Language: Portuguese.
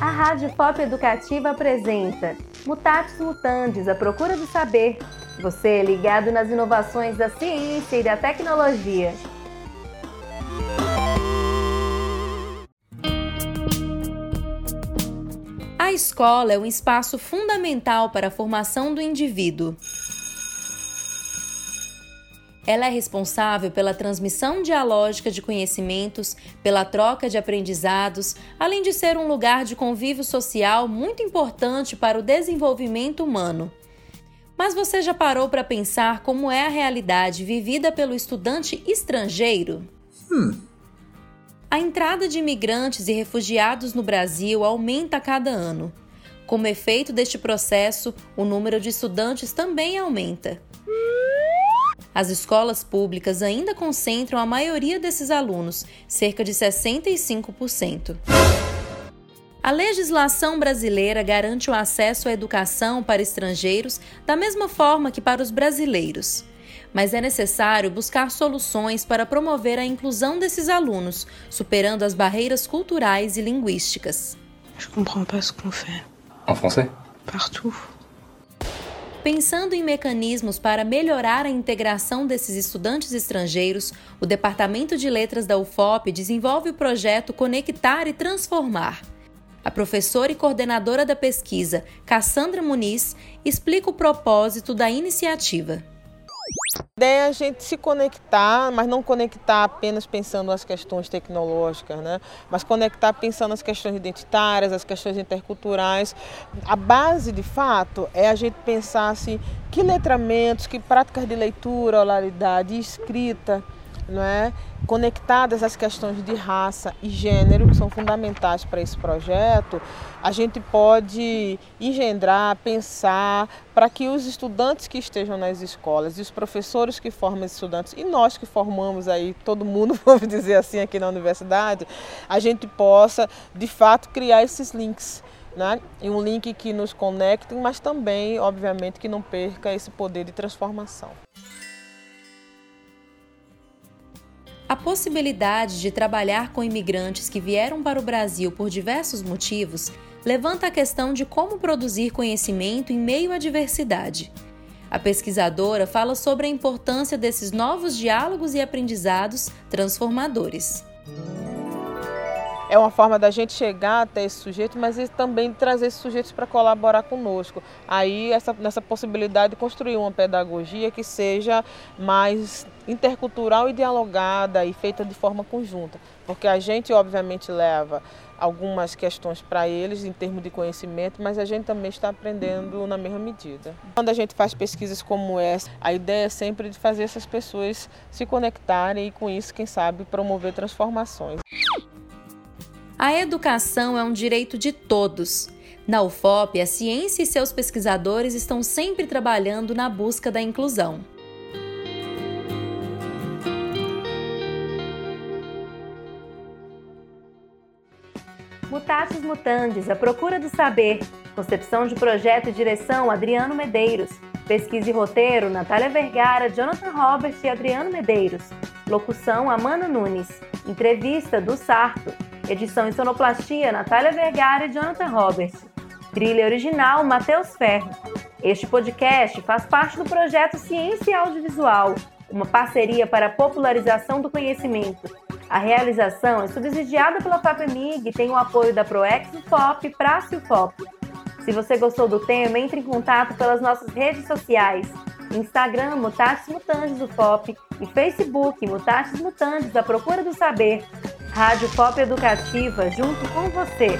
A Rádio Pop Educativa apresenta Mutatis Mutandis, a procura do saber. Você é ligado nas inovações da ciência e da tecnologia. A escola é um espaço fundamental para a formação do indivíduo. Ela é responsável pela transmissão dialógica de conhecimentos, pela troca de aprendizados, além de ser um lugar de convívio social muito importante para o desenvolvimento humano. Mas você já parou para pensar como é a realidade vivida pelo estudante estrangeiro? Hum. A entrada de imigrantes e refugiados no Brasil aumenta a cada ano. Como efeito deste processo, o número de estudantes também aumenta. As escolas públicas ainda concentram a maioria desses alunos, cerca de 65%. A legislação brasileira garante o acesso à educação para estrangeiros da mesma forma que para os brasileiros. Mas é necessário buscar soluções para promover a inclusão desses alunos, superando as barreiras culturais e linguísticas. Je comprends pas ce qu'on fait. En français Partout. Pensando em mecanismos para melhorar a integração desses estudantes estrangeiros, o Departamento de Letras da UFOP desenvolve o projeto Conectar e Transformar. A professora e coordenadora da pesquisa, Cassandra Muniz, explica o propósito da iniciativa. A ideia é a gente se conectar, mas não conectar apenas pensando nas questões tecnológicas, né? mas conectar pensando nas questões identitárias, as questões interculturais. A base, de fato, é a gente pensar assim, que letramentos, que práticas de leitura, oralidade escrita não é? Conectadas às questões de raça e gênero, que são fundamentais para esse projeto, a gente pode engendrar, pensar para que os estudantes que estejam nas escolas e os professores que formam esses estudantes e nós que formamos aí todo mundo, vamos dizer assim, aqui na universidade, a gente possa de fato criar esses links. Né? E um link que nos conecte, mas também, obviamente, que não perca esse poder de transformação. A possibilidade de trabalhar com imigrantes que vieram para o Brasil por diversos motivos levanta a questão de como produzir conhecimento em meio à diversidade. A pesquisadora fala sobre a importância desses novos diálogos e aprendizados transformadores. É uma forma da gente chegar até esse sujeito, mas também trazer esses sujeitos para colaborar conosco. Aí, essa, nessa possibilidade de construir uma pedagogia que seja mais intercultural e dialogada e feita de forma conjunta, porque a gente obviamente leva algumas questões para eles em termos de conhecimento, mas a gente também está aprendendo na mesma medida. Quando a gente faz pesquisas como essa, a ideia é sempre de fazer essas pessoas se conectarem e com isso, quem sabe, promover transformações. A educação é um direito de todos. Na UFOP, a ciência e seus pesquisadores estão sempre trabalhando na busca da inclusão. Mutatis Mutandis, a procura do saber. Concepção de projeto e direção, Adriano Medeiros. Pesquisa e roteiro, Natália Vergara, Jonathan Robert e Adriano Medeiros. Locução, Amanda Nunes. Entrevista, do Sarto. Edição e sonoplastia, Natália Vergara e Jonathan Robert. Trilha original, Matheus Ferro. Este podcast faz parte do projeto Ciência e Audiovisual, uma parceria para a popularização do conhecimento a realização é subsidiada pela FAPEMIG e tem o apoio da ProEx FOP, Praça e FOP. Se você gostou do tema, entre em contato pelas nossas redes sociais. Instagram, Mutatis Mutandis, FOP, e Facebook, Mutatis Mutandis, a procura do saber. Rádio FOP Educativa, junto com você.